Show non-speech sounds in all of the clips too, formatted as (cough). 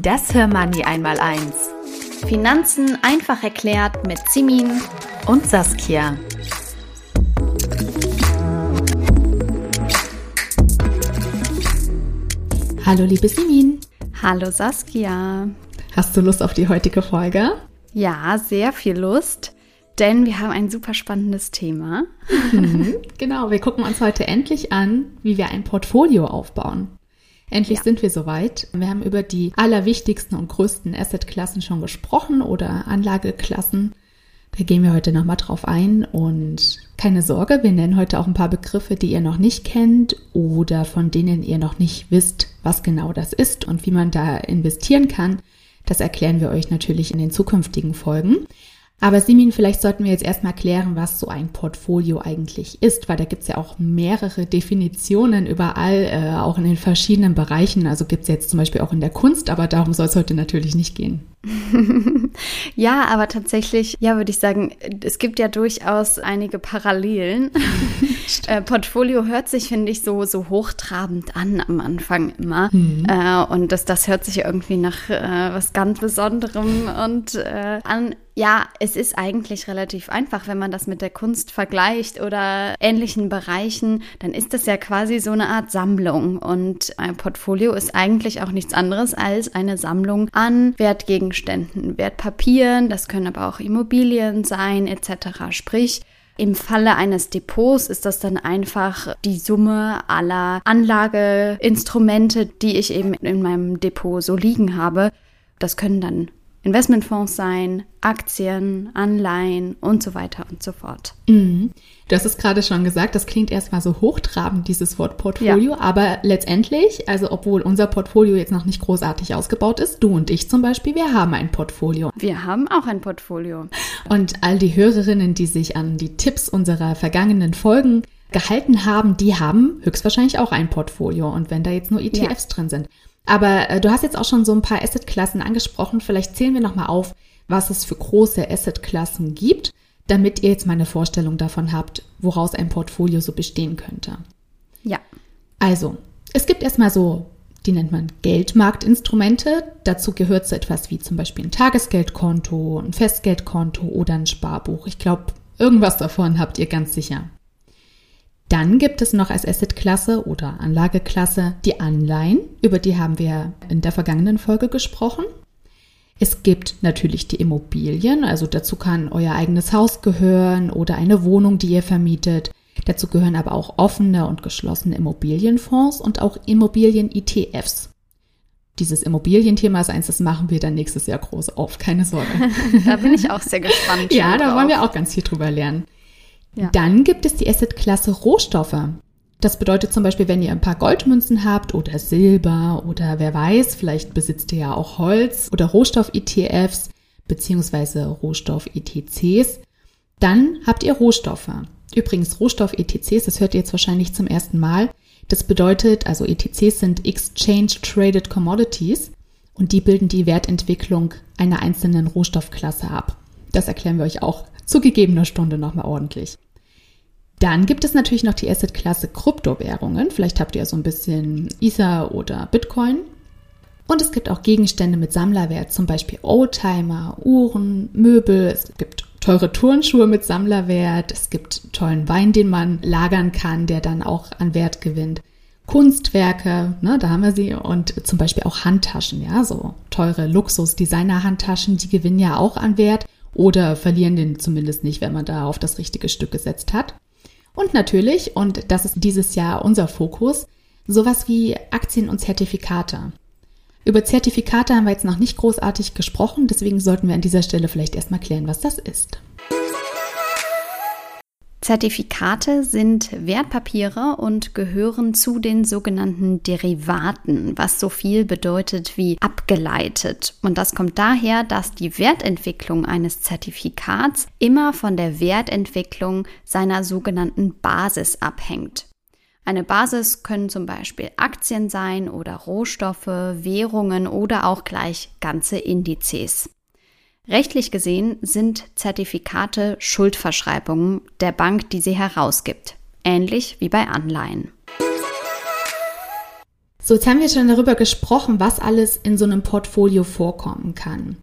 Das Hörmoney einmal eins. Finanzen einfach erklärt mit Simin und Saskia. Hallo liebe Simin. Hallo Saskia. Hast du Lust auf die heutige Folge? Ja, sehr viel Lust, denn wir haben ein super spannendes Thema. Mhm, (laughs) genau, wir gucken uns heute endlich an, wie wir ein Portfolio aufbauen. Endlich ja. sind wir soweit. Wir haben über die allerwichtigsten und größten Assetklassen schon gesprochen oder Anlageklassen. Da gehen wir heute nochmal drauf ein und keine Sorge, wir nennen heute auch ein paar Begriffe, die ihr noch nicht kennt oder von denen ihr noch nicht wisst, was genau das ist und wie man da investieren kann. Das erklären wir euch natürlich in den zukünftigen Folgen. Aber Simin, vielleicht sollten wir jetzt erstmal klären, was so ein Portfolio eigentlich ist, weil da gibt es ja auch mehrere Definitionen überall, äh, auch in den verschiedenen Bereichen. Also gibt es jetzt zum Beispiel auch in der Kunst, aber darum soll es heute natürlich nicht gehen. (laughs) ja, aber tatsächlich, ja, würde ich sagen, es gibt ja durchaus einige Parallelen. (laughs) äh, Portfolio hört sich, finde ich, so, so hochtrabend an am Anfang immer. Mhm. Äh, und das, das hört sich irgendwie nach äh, was ganz Besonderem und äh, an. Ja, es ist eigentlich relativ einfach, wenn man das mit der Kunst vergleicht oder ähnlichen Bereichen, dann ist das ja quasi so eine Art Sammlung. Und ein Portfolio ist eigentlich auch nichts anderes als eine Sammlung an Wertgegenständen Gegenständen, Wertpapieren, das können aber auch Immobilien sein etc. Sprich, im Falle eines Depots ist das dann einfach die Summe aller Anlageinstrumente, die ich eben in meinem Depot so liegen habe. Das können dann Investmentfonds sein, Aktien, Anleihen und so weiter und so fort. Mhm. Du hast es gerade schon gesagt, das klingt erstmal so hochtrabend, dieses Wort Portfolio, ja. aber letztendlich, also obwohl unser Portfolio jetzt noch nicht großartig ausgebaut ist, du und ich zum Beispiel, wir haben ein Portfolio. Wir haben auch ein Portfolio. Und all die Hörerinnen, die sich an die Tipps unserer vergangenen Folgen gehalten haben, die haben höchstwahrscheinlich auch ein Portfolio. Und wenn da jetzt nur ETFs ja. drin sind. Aber äh, du hast jetzt auch schon so ein paar Assetklassen angesprochen. Vielleicht zählen wir nochmal auf, was es für große Assetklassen gibt damit ihr jetzt mal eine Vorstellung davon habt, woraus ein Portfolio so bestehen könnte. Ja. Also, es gibt erstmal so, die nennt man Geldmarktinstrumente. Dazu gehört so etwas wie zum Beispiel ein Tagesgeldkonto, ein Festgeldkonto oder ein Sparbuch. Ich glaube, irgendwas davon habt ihr ganz sicher. Dann gibt es noch als Assetklasse oder Anlageklasse die Anleihen, über die haben wir in der vergangenen Folge gesprochen. Es gibt natürlich die Immobilien, also dazu kann euer eigenes Haus gehören oder eine Wohnung, die ihr vermietet. Dazu gehören aber auch offene und geschlossene Immobilienfonds und auch Immobilien-ETFs. Dieses Immobilienthema ist eins, das machen wir dann nächstes Jahr groß auf, keine Sorge. (laughs) da bin ich auch sehr gespannt. (laughs) ja, da wollen wir auch ganz viel drüber lernen. Dann gibt es die Assetklasse Rohstoffe. Das bedeutet zum Beispiel, wenn ihr ein paar Goldmünzen habt oder Silber oder wer weiß, vielleicht besitzt ihr ja auch Holz oder Rohstoff-ETFs beziehungsweise Rohstoff-ETCs, dann habt ihr Rohstoffe. Übrigens, Rohstoff-ETCs, das hört ihr jetzt wahrscheinlich zum ersten Mal. Das bedeutet, also ETCs sind Exchange Traded Commodities und die bilden die Wertentwicklung einer einzelnen Rohstoffklasse ab. Das erklären wir euch auch zu gegebener Stunde nochmal ordentlich. Dann gibt es natürlich noch die Assetklasse Kryptowährungen. Vielleicht habt ihr so ein bisschen Ether oder Bitcoin. Und es gibt auch Gegenstände mit Sammlerwert, zum Beispiel Oldtimer, Uhren, Möbel. Es gibt teure Turnschuhe mit Sammlerwert. Es gibt tollen Wein, den man lagern kann, der dann auch an Wert gewinnt. Kunstwerke, ne, da haben wir sie und zum Beispiel auch Handtaschen, ja, so teure Luxus-Designer-Handtaschen, die gewinnen ja auch an Wert oder verlieren den zumindest nicht, wenn man da auf das richtige Stück gesetzt hat. Und natürlich, und das ist dieses Jahr unser Fokus, sowas wie Aktien und Zertifikate. Über Zertifikate haben wir jetzt noch nicht großartig gesprochen, deswegen sollten wir an dieser Stelle vielleicht erstmal klären, was das ist. Zertifikate sind Wertpapiere und gehören zu den sogenannten Derivaten, was so viel bedeutet wie abgeleitet. Und das kommt daher, dass die Wertentwicklung eines Zertifikats immer von der Wertentwicklung seiner sogenannten Basis abhängt. Eine Basis können zum Beispiel Aktien sein oder Rohstoffe, Währungen oder auch gleich ganze Indizes. Rechtlich gesehen sind Zertifikate Schuldverschreibungen der Bank, die sie herausgibt, ähnlich wie bei Anleihen. So, jetzt haben wir schon darüber gesprochen, was alles in so einem Portfolio vorkommen kann.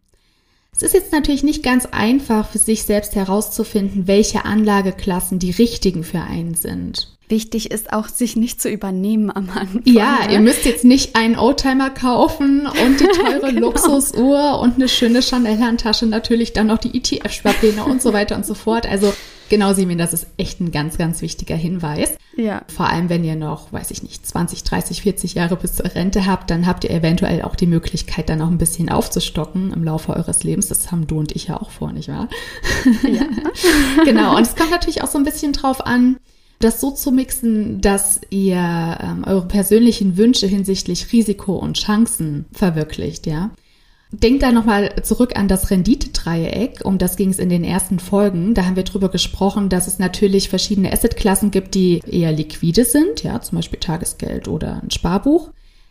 Es ist jetzt natürlich nicht ganz einfach für sich selbst herauszufinden, welche Anlageklassen die richtigen für einen sind. Wichtig ist auch, sich nicht zu übernehmen am Anfang. Ja, ne? ihr müsst jetzt nicht einen Oldtimer kaufen und die teure (laughs) genau. Luxusuhr und eine schöne Chanel-Handtasche, natürlich dann noch die ETF-Sparpläne und so weiter und so fort. Also genau, Simin, das ist echt ein ganz, ganz wichtiger Hinweis. Ja. Vor allem, wenn ihr noch, weiß ich nicht, 20, 30, 40 Jahre bis zur Rente habt, dann habt ihr eventuell auch die Möglichkeit, dann auch ein bisschen aufzustocken im Laufe eures Lebens. Das haben du und ich ja auch vor, nicht wahr? Ja. (laughs) genau, und es kommt natürlich auch so ein bisschen drauf an, das so zu mixen, dass ihr ähm, eure persönlichen Wünsche hinsichtlich Risiko und Chancen verwirklicht, ja. Denkt da nochmal zurück an das Renditedreieck, um das ging es in den ersten Folgen. Da haben wir drüber gesprochen, dass es natürlich verschiedene Assetklassen gibt, die eher liquide sind, ja, zum Beispiel Tagesgeld oder ein Sparbuch.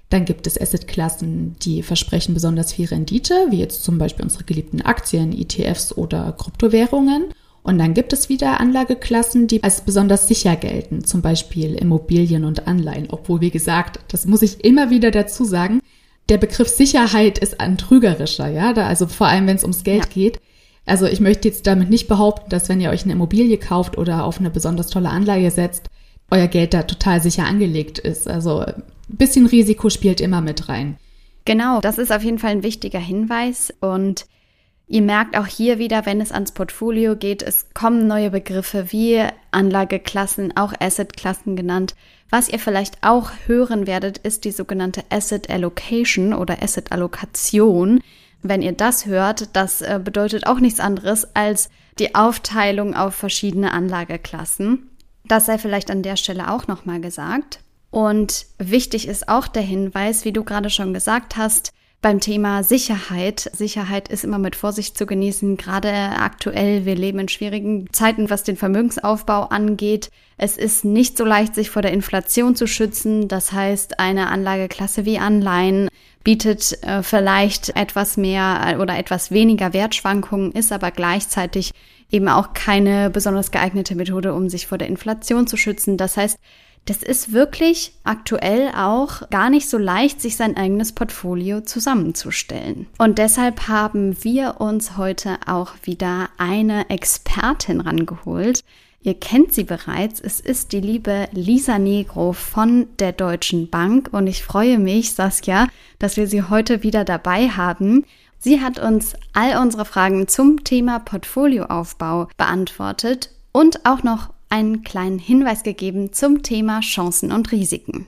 Dann gibt es Assetklassen, die versprechen besonders viel Rendite, wie jetzt zum Beispiel unsere geliebten Aktien, ETFs oder Kryptowährungen. Und dann gibt es wieder Anlageklassen, die als besonders sicher gelten, zum Beispiel Immobilien und Anleihen. Obwohl, wie gesagt, das muss ich immer wieder dazu sagen, der Begriff Sicherheit ist ein trügerischer, ja, da, also vor allem, wenn es ums Geld ja. geht. Also ich möchte jetzt damit nicht behaupten, dass wenn ihr euch eine Immobilie kauft oder auf eine besonders tolle Anleihe setzt, euer Geld da total sicher angelegt ist. Also ein bisschen Risiko spielt immer mit rein. Genau, das ist auf jeden Fall ein wichtiger Hinweis und Ihr merkt auch hier wieder, wenn es ans Portfolio geht, es kommen neue Begriffe wie Anlageklassen, auch Assetklassen genannt. Was ihr vielleicht auch hören werdet, ist die sogenannte Asset Allocation oder Asset Allokation. Wenn ihr das hört, das äh, bedeutet auch nichts anderes als die Aufteilung auf verschiedene Anlageklassen. Das sei vielleicht an der Stelle auch nochmal gesagt. Und wichtig ist auch der Hinweis, wie du gerade schon gesagt hast, beim Thema Sicherheit. Sicherheit ist immer mit Vorsicht zu genießen, gerade aktuell. Wir leben in schwierigen Zeiten, was den Vermögensaufbau angeht. Es ist nicht so leicht, sich vor der Inflation zu schützen. Das heißt, eine Anlageklasse wie Anleihen bietet äh, vielleicht etwas mehr oder etwas weniger Wertschwankungen, ist aber gleichzeitig eben auch keine besonders geeignete Methode, um sich vor der Inflation zu schützen. Das heißt, das ist wirklich aktuell auch gar nicht so leicht, sich sein eigenes Portfolio zusammenzustellen. Und deshalb haben wir uns heute auch wieder eine Expertin rangeholt. Ihr kennt sie bereits. Es ist die liebe Lisa Negro von der Deutschen Bank. Und ich freue mich, Saskia, dass wir sie heute wieder dabei haben. Sie hat uns all unsere Fragen zum Thema Portfolioaufbau beantwortet und auch noch einen kleinen Hinweis gegeben zum Thema Chancen und Risiken.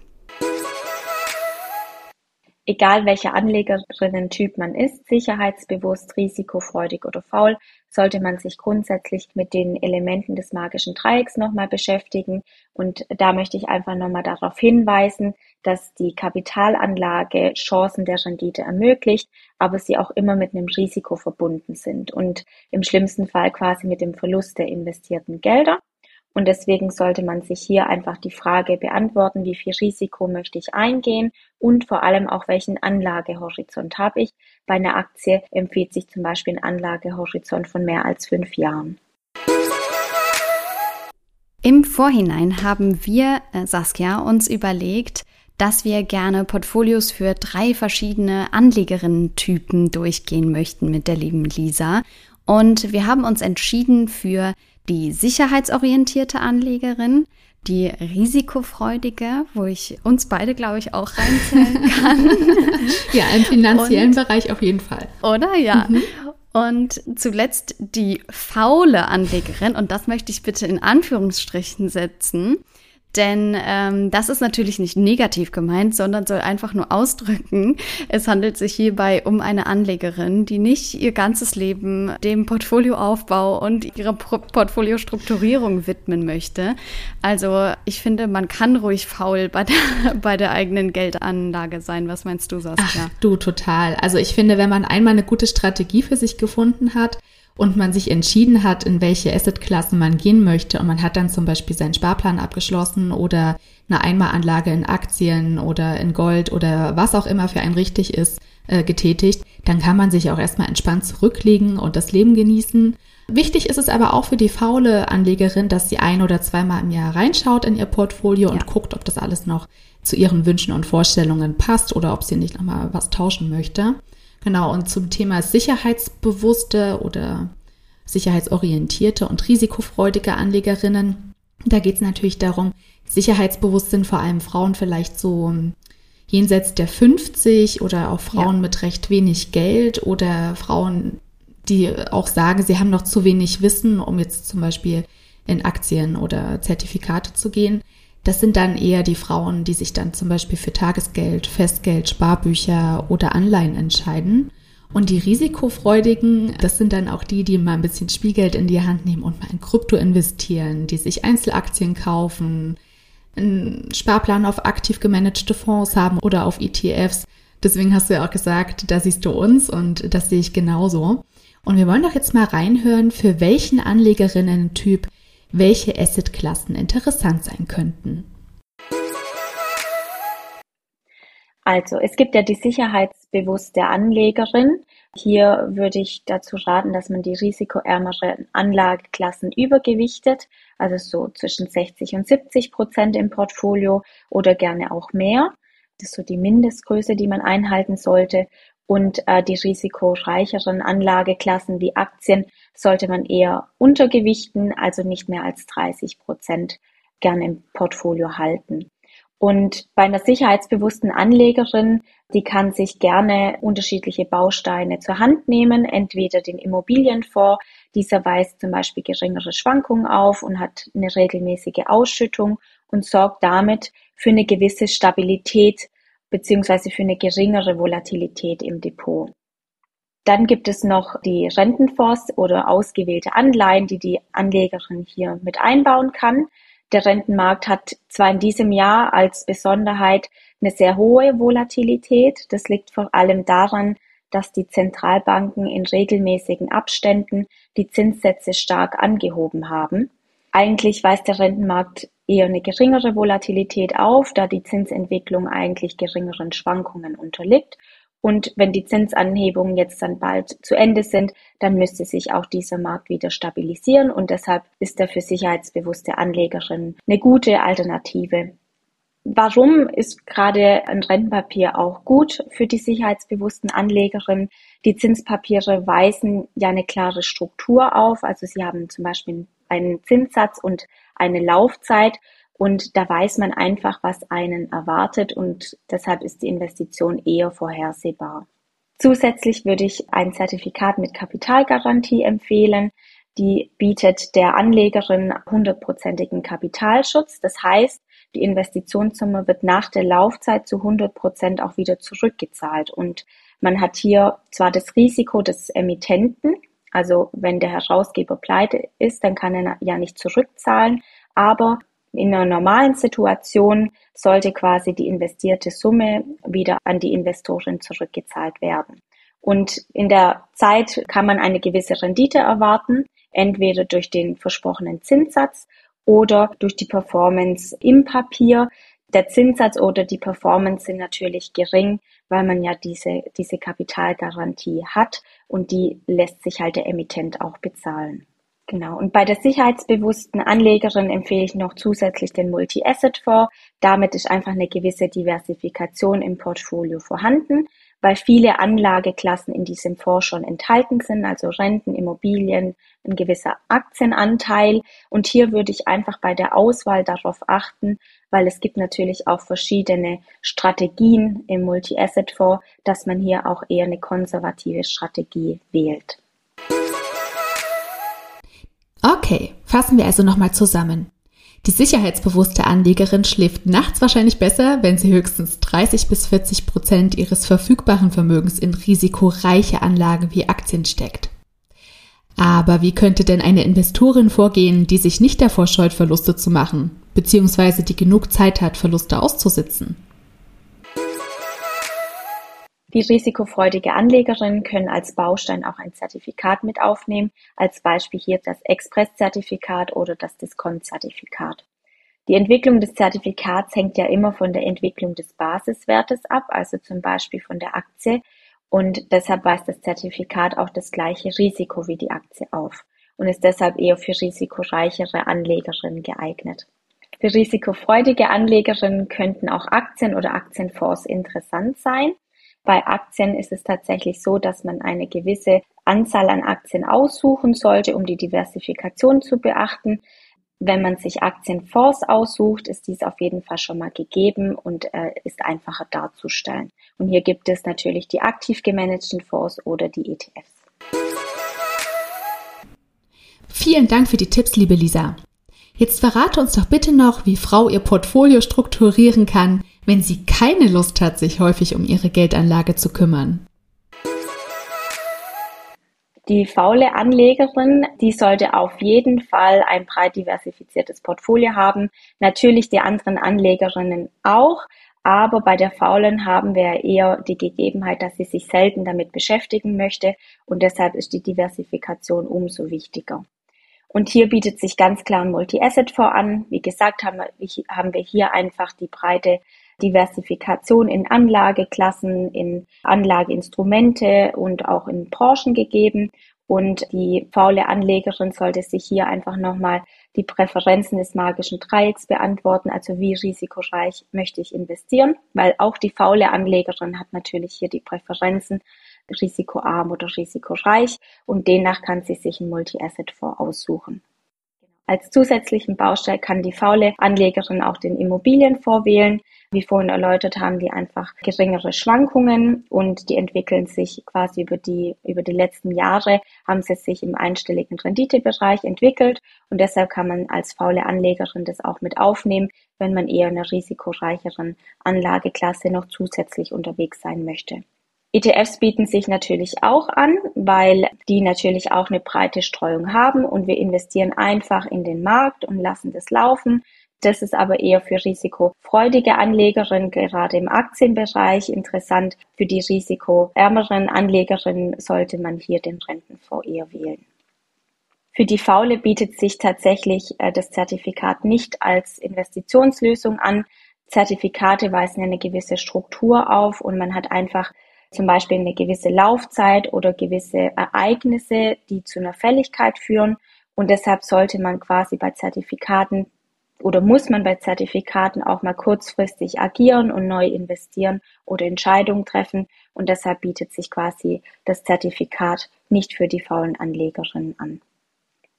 Egal welcher Anlegerinnen-Typ man ist, sicherheitsbewusst, risikofreudig oder faul, sollte man sich grundsätzlich mit den Elementen des magischen Dreiecks nochmal beschäftigen. Und da möchte ich einfach nochmal darauf hinweisen, dass die Kapitalanlage Chancen der Rendite ermöglicht, aber sie auch immer mit einem Risiko verbunden sind und im schlimmsten Fall quasi mit dem Verlust der investierten Gelder. Und deswegen sollte man sich hier einfach die Frage beantworten, wie viel Risiko möchte ich eingehen und vor allem auch welchen Anlagehorizont habe ich. Bei einer Aktie empfiehlt sich zum Beispiel ein Anlagehorizont von mehr als fünf Jahren. Im Vorhinein haben wir, äh, Saskia, uns überlegt, dass wir gerne Portfolios für drei verschiedene Anlegerinnen-Typen durchgehen möchten mit der lieben Lisa. Und wir haben uns entschieden für die sicherheitsorientierte Anlegerin, die risikofreudige, wo ich uns beide, glaube ich, auch reinzählen (laughs) kann. ja, im finanziellen Und, Bereich auf jeden Fall. Oder? Ja. Mhm. Und zuletzt die faule Anlegerin, und das möchte ich bitte in Anführungsstrichen setzen, Denn ähm, das ist natürlich nicht negativ gemeint, sondern soll einfach nur ausdrücken, es handelt sich hierbei um eine Anlegerin, die nicht ihr ganzes Leben dem Portfolioaufbau und ihrer Portfoliostrukturierung widmen möchte. Also ich finde, man kann ruhig faul bei der, (laughs) bei der eigenen Geldanlage sein. Was meinst du, Saskia? Ach, du, total. Also ich finde, wenn man einmal eine gute Strategie für sich gefunden hat, und man sich entschieden hat, in welche Assetklassen man gehen möchte und man hat dann zum Beispiel seinen Sparplan abgeschlossen oder eine Einmalanlage in Aktien oder in Gold oder was auch immer für einen richtig ist, äh, getätigt, dann kann man sich auch erstmal entspannt zurücklegen und das Leben genießen. Wichtig ist es aber auch für die faule Anlegerin, dass sie ein oder zweimal im Jahr reinschaut in ihr Portfolio ja. und guckt, ob das alles noch zu ihren Wünschen und Vorstellungen passt oder ob sie nicht nochmal was tauschen möchte. Genau, und zum Thema sicherheitsbewusste oder sicherheitsorientierte und risikofreudige Anlegerinnen, da geht es natürlich darum, sicherheitsbewusst sind vor allem Frauen vielleicht so jenseits der 50 oder auch Frauen ja. mit recht wenig Geld oder Frauen, die auch sagen, sie haben noch zu wenig Wissen, um jetzt zum Beispiel in Aktien oder Zertifikate zu gehen. Das sind dann eher die Frauen, die sich dann zum Beispiel für Tagesgeld, Festgeld, Sparbücher oder Anleihen entscheiden. Und die Risikofreudigen, das sind dann auch die, die mal ein bisschen Spielgeld in die Hand nehmen und mal in Krypto investieren, die sich Einzelaktien kaufen, einen Sparplan auf aktiv gemanagte Fonds haben oder auf ETFs. Deswegen hast du ja auch gesagt, da siehst du uns und das sehe ich genauso. Und wir wollen doch jetzt mal reinhören, für welchen Anlegerinnen-Typ welche Assetklassen interessant sein könnten. Also, es gibt ja die sicherheitsbewusste Anlegerin. Hier würde ich dazu raten, dass man die risikoärmeren Anlageklassen übergewichtet, also so zwischen 60 und 70 Prozent im Portfolio oder gerne auch mehr. Das ist so die Mindestgröße, die man einhalten sollte. Und äh, die risikoreicheren Anlageklassen wie Aktien sollte man eher untergewichten, also nicht mehr als 30 Prozent gerne im Portfolio halten. Und bei einer sicherheitsbewussten Anlegerin, die kann sich gerne unterschiedliche Bausteine zur Hand nehmen, entweder den Immobilienfonds, dieser weist zum Beispiel geringere Schwankungen auf und hat eine regelmäßige Ausschüttung und sorgt damit für eine gewisse Stabilität beziehungsweise für eine geringere Volatilität im Depot. Dann gibt es noch die Rentenfonds oder ausgewählte Anleihen, die die Anlegerin hier mit einbauen kann. Der Rentenmarkt hat zwar in diesem Jahr als Besonderheit eine sehr hohe Volatilität. Das liegt vor allem daran, dass die Zentralbanken in regelmäßigen Abständen die Zinssätze stark angehoben haben. Eigentlich weist der Rentenmarkt eher eine geringere Volatilität auf, da die Zinsentwicklung eigentlich geringeren Schwankungen unterliegt. Und wenn die Zinsanhebungen jetzt dann bald zu Ende sind, dann müsste sich auch dieser Markt wieder stabilisieren und deshalb ist er für sicherheitsbewusste Anlegerinnen eine gute Alternative. Warum ist gerade ein Rentenpapier auch gut für die sicherheitsbewussten Anlegerinnen? Die Zinspapiere weisen ja eine klare Struktur auf. Also sie haben zum Beispiel einen Zinssatz und eine Laufzeit und da weiß man einfach, was einen erwartet und deshalb ist die Investition eher vorhersehbar. Zusätzlich würde ich ein Zertifikat mit Kapitalgarantie empfehlen. Die bietet der Anlegerin hundertprozentigen Kapitalschutz. Das heißt, die Investitionssumme wird nach der Laufzeit zu 100 Prozent auch wieder zurückgezahlt. Und man hat hier zwar das Risiko des Emittenten, also wenn der Herausgeber pleite ist, dann kann er ja nicht zurückzahlen, aber in einer normalen Situation sollte quasi die investierte Summe wieder an die Investorin zurückgezahlt werden. Und in der Zeit kann man eine gewisse Rendite erwarten, entweder durch den versprochenen Zinssatz oder durch die Performance im Papier. Der Zinssatz oder die Performance sind natürlich gering, weil man ja diese, diese Kapitalgarantie hat und die lässt sich halt der Emittent auch bezahlen. Genau. Und bei der sicherheitsbewussten Anlegerin empfehle ich noch zusätzlich den Multi-Asset-Fonds. Damit ist einfach eine gewisse Diversifikation im Portfolio vorhanden, weil viele Anlageklassen in diesem Fonds schon enthalten sind, also Renten, Immobilien, ein gewisser Aktienanteil. Und hier würde ich einfach bei der Auswahl darauf achten, weil es gibt natürlich auch verschiedene Strategien im Multi-Asset-Fonds, dass man hier auch eher eine konservative Strategie wählt. Okay, fassen wir also nochmal zusammen. Die sicherheitsbewusste Anlegerin schläft nachts wahrscheinlich besser, wenn sie höchstens 30 bis 40 Prozent ihres verfügbaren Vermögens in risikoreiche Anlagen wie Aktien steckt. Aber wie könnte denn eine Investorin vorgehen, die sich nicht davor scheut, Verluste zu machen, beziehungsweise die genug Zeit hat, Verluste auszusitzen? Die risikofreudige Anlegerin können als Baustein auch ein Zertifikat mit aufnehmen, als Beispiel hier das Express-Zertifikat oder das Diskont-Zertifikat. Die Entwicklung des Zertifikats hängt ja immer von der Entwicklung des Basiswertes ab, also zum Beispiel von der Aktie, und deshalb weist das Zertifikat auch das gleiche Risiko wie die Aktie auf und ist deshalb eher für risikoreichere Anlegerinnen geeignet. Für risikofreudige Anlegerinnen könnten auch Aktien oder Aktienfonds interessant sein. Bei Aktien ist es tatsächlich so, dass man eine gewisse Anzahl an Aktien aussuchen sollte, um die Diversifikation zu beachten. Wenn man sich Aktienfonds aussucht, ist dies auf jeden Fall schon mal gegeben und äh, ist einfacher darzustellen. Und hier gibt es natürlich die aktiv gemanagten Fonds oder die ETFs. Vielen Dank für die Tipps, liebe Lisa. Jetzt verrate uns doch bitte noch, wie Frau ihr Portfolio strukturieren kann, wenn sie keine Lust hat, sich häufig um ihre Geldanlage zu kümmern. Die faule Anlegerin, die sollte auf jeden Fall ein breit diversifiziertes Portfolio haben. Natürlich die anderen Anlegerinnen auch. Aber bei der Faulen haben wir eher die Gegebenheit, dass sie sich selten damit beschäftigen möchte und deshalb ist die Diversifikation umso wichtiger. Und hier bietet sich ganz klar ein Multi-Asset-Fonds an. Wie gesagt, haben wir, hier einfach die breite Diversifikation in Anlageklassen, in Anlageinstrumente und auch in Branchen gegeben. Und die faule Anlegerin sollte sich hier einfach nochmal die Präferenzen des magischen Dreiecks beantworten, also wie risikoreich möchte ich investieren, weil auch die faule Anlegerin hat natürlich hier die Präferenzen risikoarm oder risikoreich und demnach kann sie sich ein Multi-Asset-Fonds aussuchen. Als zusätzlichen Baustein kann die faule Anlegerin auch den Immobilienfonds wählen. Wie vorhin erläutert, haben die einfach geringere Schwankungen und die entwickeln sich quasi über die, über die letzten Jahre, haben sie sich im einstelligen Renditebereich entwickelt und deshalb kann man als faule Anlegerin das auch mit aufnehmen, wenn man eher in einer risikoreicheren Anlageklasse noch zusätzlich unterwegs sein möchte. ETFs bieten sich natürlich auch an, weil die natürlich auch eine breite Streuung haben und wir investieren einfach in den Markt und lassen das laufen. Das ist aber eher für risikofreudige Anlegerinnen, gerade im Aktienbereich interessant. Für die risikoärmeren Anlegerinnen sollte man hier den Rentenfonds eher wählen. Für die Faule bietet sich tatsächlich äh, das Zertifikat nicht als Investitionslösung an. Zertifikate weisen eine gewisse Struktur auf und man hat einfach zum Beispiel eine gewisse Laufzeit oder gewisse Ereignisse, die zu einer Fälligkeit führen. Und deshalb sollte man quasi bei Zertifikaten oder muss man bei Zertifikaten auch mal kurzfristig agieren und neu investieren oder Entscheidungen treffen. Und deshalb bietet sich quasi das Zertifikat nicht für die faulen Anlegerinnen an.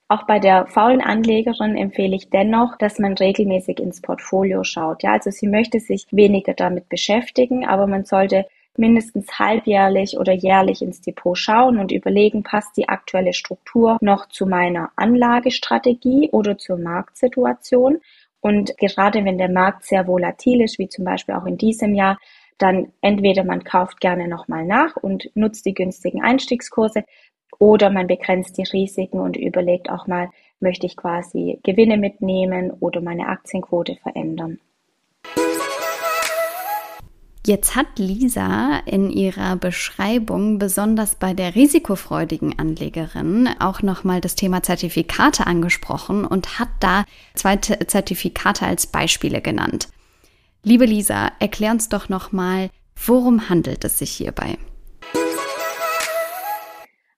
Auch bei der faulen Anlegerin empfehle ich dennoch, dass man regelmäßig ins Portfolio schaut. Ja, also sie möchte sich weniger damit beschäftigen, aber man sollte mindestens halbjährlich oder jährlich ins Depot schauen und überlegen, passt die aktuelle Struktur noch zu meiner Anlagestrategie oder zur Marktsituation. Und gerade wenn der Markt sehr volatil ist, wie zum Beispiel auch in diesem Jahr, dann entweder man kauft gerne nochmal nach und nutzt die günstigen Einstiegskurse oder man begrenzt die Risiken und überlegt auch mal, möchte ich quasi Gewinne mitnehmen oder meine Aktienquote verändern. Jetzt hat Lisa in ihrer Beschreibung besonders bei der risikofreudigen Anlegerin auch nochmal das Thema Zertifikate angesprochen und hat da zwei Zertifikate als Beispiele genannt. Liebe Lisa, erklär uns doch nochmal, worum handelt es sich hierbei?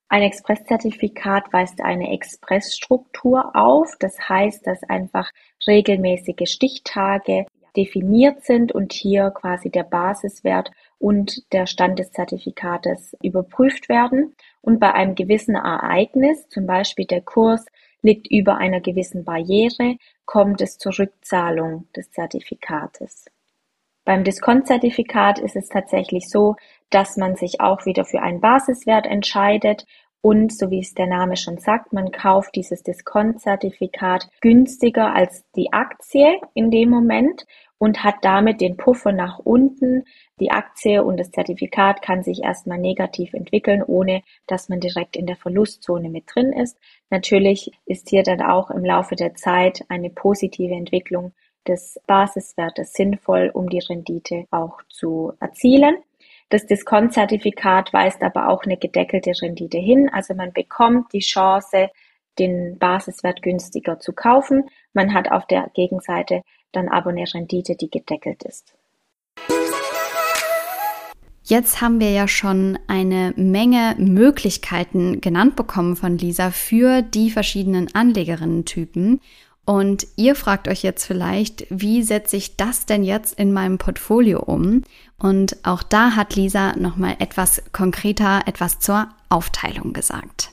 Ein Expresszertifikat weist eine Expressstruktur auf. Das heißt, dass einfach regelmäßige Stichtage definiert sind und hier quasi der Basiswert und der Stand des Zertifikates überprüft werden. Und bei einem gewissen Ereignis, zum Beispiel der Kurs liegt über einer gewissen Barriere, kommt es zur Rückzahlung des Zertifikates. Beim Diskontzertifikat ist es tatsächlich so, dass man sich auch wieder für einen Basiswert entscheidet Und so wie es der Name schon sagt, man kauft dieses Discount-Zertifikat günstiger als die Aktie in dem Moment und hat damit den Puffer nach unten. Die Aktie und das Zertifikat kann sich erstmal negativ entwickeln, ohne dass man direkt in der Verlustzone mit drin ist. Natürlich ist hier dann auch im Laufe der Zeit eine positive Entwicklung des Basiswertes sinnvoll, um die Rendite auch zu erzielen. Das Discount-Zertifikat weist aber auch eine gedeckelte Rendite hin. Also man bekommt die Chance, den Basiswert günstiger zu kaufen. Man hat auf der Gegenseite dann aber eine Rendite, die gedeckelt ist. Jetzt haben wir ja schon eine Menge Möglichkeiten genannt bekommen von Lisa für die verschiedenen Anlegerinnen-Typen. Und ihr fragt euch jetzt vielleicht, wie setze ich das denn jetzt in meinem Portfolio um? Und auch da hat Lisa nochmal etwas konkreter etwas zur Aufteilung gesagt.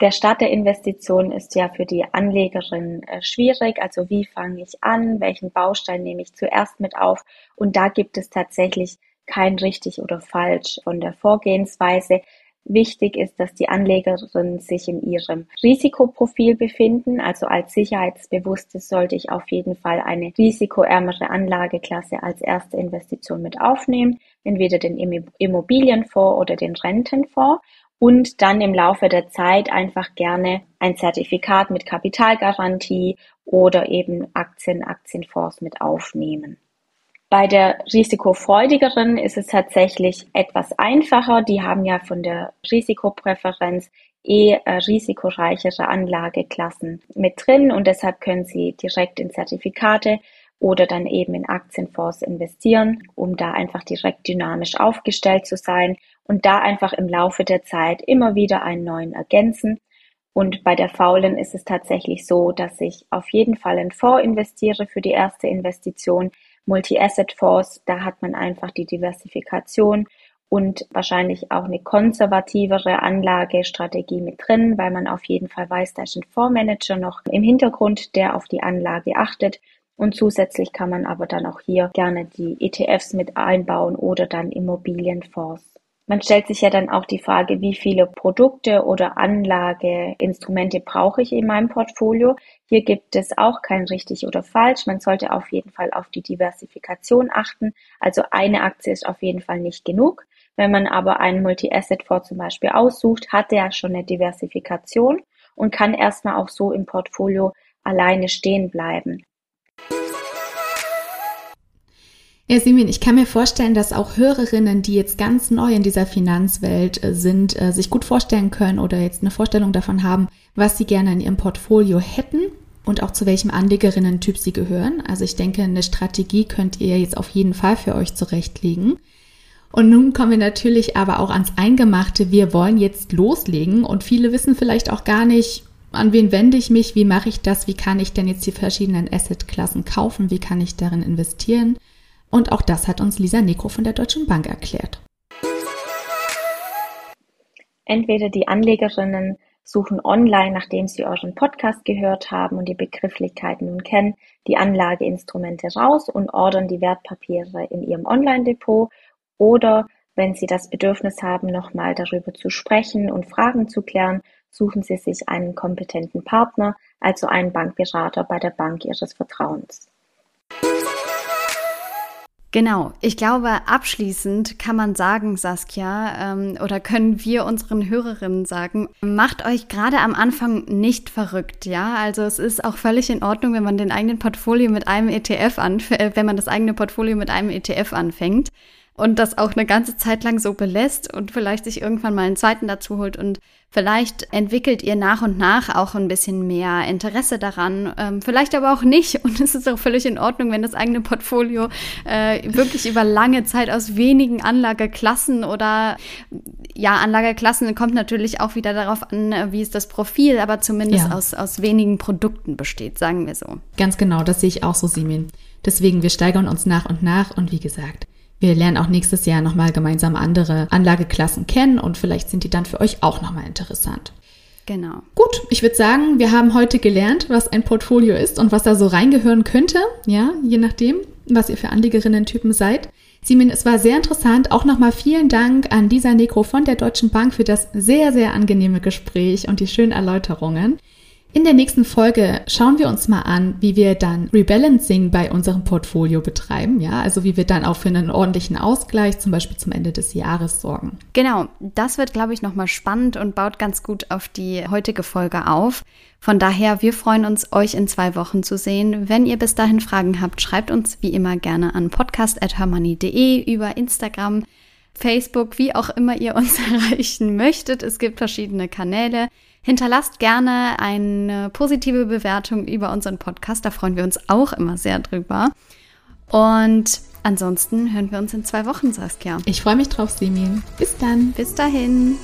Der Start der Investition ist ja für die Anlegerin äh, schwierig. Also wie fange ich an? Welchen Baustein nehme ich zuerst mit auf? Und da gibt es tatsächlich kein richtig oder falsch von der Vorgehensweise. Wichtig ist, dass die Anlegerinnen sich in ihrem Risikoprofil befinden. Also als Sicherheitsbewusstes sollte ich auf jeden Fall eine risikoärmere Anlageklasse als erste Investition mit aufnehmen, entweder den Immobilienfonds oder den Rentenfonds und dann im Laufe der Zeit einfach gerne ein Zertifikat mit Kapitalgarantie oder eben Aktien, Aktienfonds mit aufnehmen. Bei der risikofreudigeren ist es tatsächlich etwas einfacher. Die haben ja von der Risikopräferenz eh äh, risikoreichere Anlageklassen mit drin und deshalb können sie direkt in Zertifikate oder dann eben in Aktienfonds investieren, um da einfach direkt dynamisch aufgestellt zu sein und da einfach im Laufe der Zeit immer wieder einen neuen ergänzen. Und bei der Faulen ist es tatsächlich so, dass ich auf jeden Fall in Fonds investiere für die erste Investition, Multi-Asset-Fonds, da hat man einfach die Diversifikation und wahrscheinlich auch eine konservativere Anlagestrategie mit drin, weil man auf jeden Fall weiß, da ist ein Fondsmanager noch im Hintergrund, der auf die Anlage achtet. Und zusätzlich kann man aber dann auch hier gerne die ETFs mit einbauen oder dann Immobilienfonds. Man stellt sich ja dann auch die Frage, wie viele Produkte oder Anlageinstrumente brauche ich in meinem Portfolio. Hier gibt es auch kein richtig oder falsch. Man sollte auf jeden Fall auf die Diversifikation achten. Also eine Aktie ist auf jeden Fall nicht genug. Wenn man aber einen Multi-Asset-Fonds zum Beispiel aussucht, hat der schon eine Diversifikation und kann erstmal auch so im Portfolio alleine stehen bleiben. Ja, Simin, ich kann mir vorstellen, dass auch Hörerinnen, die jetzt ganz neu in dieser Finanzwelt äh, sind, äh, sich gut vorstellen können oder jetzt eine Vorstellung davon haben, was sie gerne in ihrem Portfolio hätten und auch zu welchem Anlegerinnen-Typ sie gehören. Also ich denke, eine Strategie könnt ihr jetzt auf jeden Fall für euch zurechtlegen. Und nun kommen wir natürlich aber auch ans Eingemachte. Wir wollen jetzt loslegen und viele wissen vielleicht auch gar nicht, an wen wende ich mich, wie mache ich das, wie kann ich denn jetzt die verschiedenen Assetklassen kaufen, wie kann ich darin investieren. Und auch das hat uns Lisa Neko von der Deutschen Bank erklärt. Entweder die Anlegerinnen suchen online, nachdem sie euren Podcast gehört haben und die Begrifflichkeiten nun kennen, die Anlageinstrumente raus und ordern die Wertpapiere in ihrem Online-Depot oder wenn Sie das Bedürfnis haben, nochmal darüber zu sprechen und Fragen zu klären, suchen Sie sich einen kompetenten Partner, also einen Bankberater bei der Bank Ihres Vertrauens. Genau, ich glaube, abschließend kann man sagen, Saskia, ähm, oder können wir unseren Hörerinnen sagen, macht euch gerade am Anfang nicht verrückt, ja? Also es ist auch völlig in Ordnung, wenn man den eigenen Portfolio mit einem ETF anfängt, äh, wenn man das eigene Portfolio mit einem ETF anfängt und das auch eine ganze Zeit lang so belässt und vielleicht sich irgendwann mal einen zweiten dazu holt und vielleicht entwickelt ihr nach und nach auch ein bisschen mehr Interesse daran, ähm, vielleicht aber auch nicht (laughs) und es ist auch völlig in Ordnung, wenn das eigene Portfolio äh, wirklich über lange Zeit aus wenigen Anlageklassen oder ja, Anlageklassen kommt natürlich auch wieder darauf an, wie ist das Profil, aber zumindest ja. aus, aus wenigen Produkten besteht, sagen wir so. Ganz genau, das sehe ich auch so, Simin. Deswegen, wir steigern uns nach und nach und wie gesagt, wir lernen auch nächstes Jahr nochmal gemeinsam andere Anlageklassen kennen und vielleicht sind die dann für euch auch nochmal interessant. Genau. Gut, ich würde sagen, wir haben heute gelernt, was ein Portfolio ist und was da so reingehören könnte. Ja, je nachdem, was ihr für Anlegerinnen-Typen seid. Simin, es war sehr interessant. Auch nochmal vielen Dank an Lisa Negro von der Deutschen Bank für das sehr, sehr angenehme Gespräch und die schönen Erläuterungen. In der nächsten Folge schauen wir uns mal an, wie wir dann Rebalancing bei unserem Portfolio betreiben, ja, also wie wir dann auch für einen ordentlichen Ausgleich zum Beispiel zum Ende des Jahres sorgen. Genau, das wird, glaube ich, nochmal spannend und baut ganz gut auf die heutige Folge auf. Von daher, wir freuen uns, euch in zwei Wochen zu sehen. Wenn ihr bis dahin Fragen habt, schreibt uns wie immer gerne an podcast.hermoney.de über Instagram. Facebook, wie auch immer ihr uns (laughs) erreichen möchtet. Es gibt verschiedene Kanäle. Hinterlasst gerne eine positive Bewertung über unseren Podcast. Da freuen wir uns auch immer sehr drüber. Und ansonsten hören wir uns in zwei Wochen, Saskia. Ich freue mich drauf, Simin. Bis dann. Bis dahin.